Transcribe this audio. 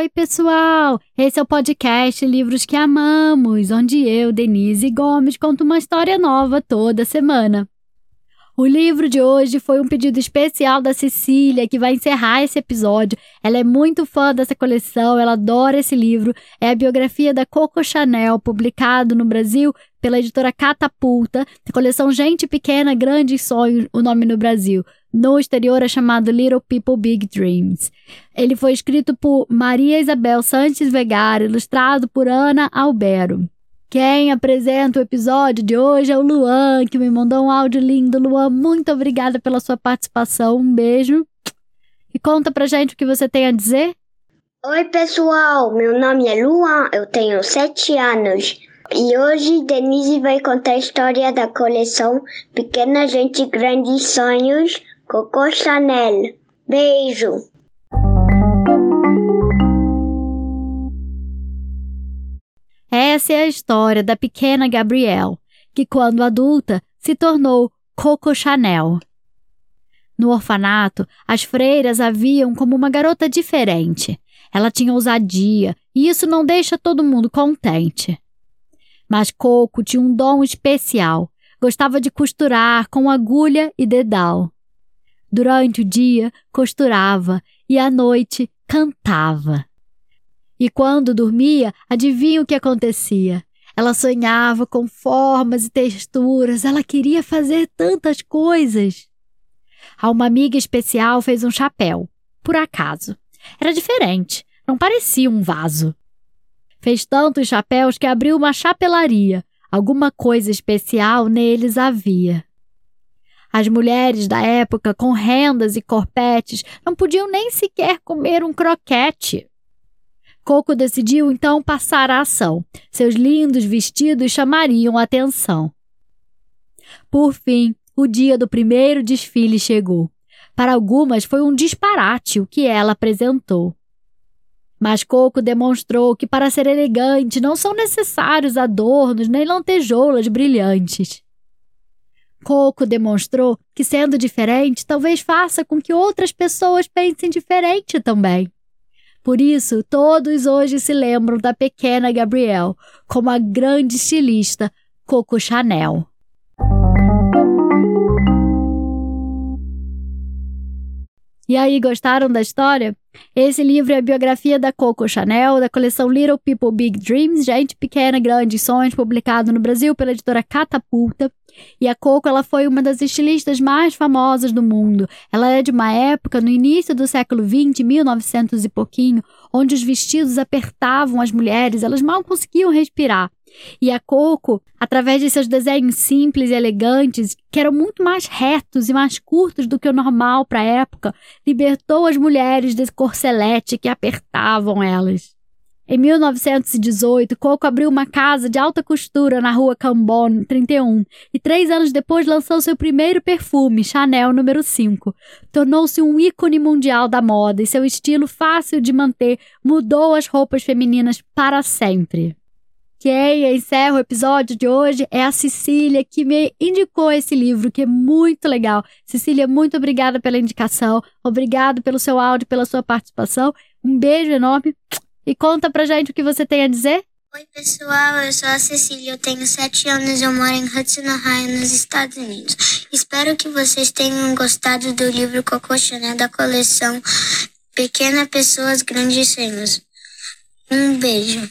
Oi, pessoal! Esse é o podcast Livros que Amamos, onde eu, Denise Gomes, conto uma história nova toda semana. O livro de hoje foi um pedido especial da Cecília, que vai encerrar esse episódio. Ela é muito fã dessa coleção, ela adora esse livro. É a biografia da Coco Chanel, publicado no Brasil pela editora Catapulta, a coleção Gente Pequena, Grandes Sonhos, o nome no Brasil. No exterior é chamado Little People Big Dreams. Ele foi escrito por Maria Isabel Santos Vegar, ilustrado por Ana Albero. Quem apresenta o episódio de hoje é o Luan, que me mandou um áudio lindo. Luan, muito obrigada pela sua participação. Um beijo. E conta pra gente o que você tem a dizer. Oi, pessoal. Meu nome é Luan, eu tenho sete anos. E hoje Denise vai contar a história da coleção Pequena Gente Grandes Sonhos Coco Chanel. Beijo. Essa é a história da pequena Gabrielle, que, quando adulta, se tornou Coco Chanel. No orfanato, as freiras a viam como uma garota diferente. Ela tinha ousadia, e isso não deixa todo mundo contente. Mas Coco tinha um dom especial. Gostava de costurar com agulha e dedal. Durante o dia, costurava e à noite cantava. E quando dormia, adivinha o que acontecia? Ela sonhava com formas e texturas, ela queria fazer tantas coisas. A uma amiga especial fez um chapéu, por acaso. Era diferente, não parecia um vaso. Fez tantos chapéus que abriu uma chapelaria. Alguma coisa especial neles havia. As mulheres da época, com rendas e corpetes, não podiam nem sequer comer um croquete. Coco decidiu então passar a ação. Seus lindos vestidos chamariam a atenção. Por fim, o dia do primeiro desfile chegou. Para algumas foi um disparate o que ela apresentou. Mas Coco demonstrou que para ser elegante não são necessários adornos nem lantejoulas brilhantes. Coco demonstrou que, sendo diferente, talvez faça com que outras pessoas pensem diferente também. Por isso, todos hoje se lembram da pequena Gabrielle como a grande estilista Coco Chanel. E aí, gostaram da história? Esse livro é a biografia da Coco Chanel, da coleção Little People Big Dreams, Gente Pequena Grandes Sonhos, publicado no Brasil pela editora Catapulta. E a Coco ela foi uma das estilistas mais famosas do mundo. Ela é de uma época, no início do século XX, 1900 e pouquinho, onde os vestidos apertavam as mulheres, elas mal conseguiam respirar. E a Coco, através de seus desenhos simples e elegantes, que eram muito mais retos e mais curtos do que o normal para a época, libertou as mulheres desse corselete que apertavam elas. Em 1918, Coco abriu uma casa de alta costura na rua Cambon 31 e três anos depois lançou seu primeiro perfume, Chanel número 5. Tornou-se um ícone mundial da moda e seu estilo fácil de manter mudou as roupas femininas para sempre. Quem encerra o episódio de hoje é a Cecília, que me indicou esse livro, que é muito legal. Cecília, muito obrigada pela indicação, obrigado pelo seu áudio, pela sua participação. Um beijo enorme e conta pra gente o que você tem a dizer. Oi, pessoal, eu sou a Cecília, eu tenho 7 anos eu moro em Hudson, Ohio, nos Estados Unidos. Espero que vocês tenham gostado do livro Coco Chanel da coleção Pequena Pessoas Grandes Sonhos. Um beijo.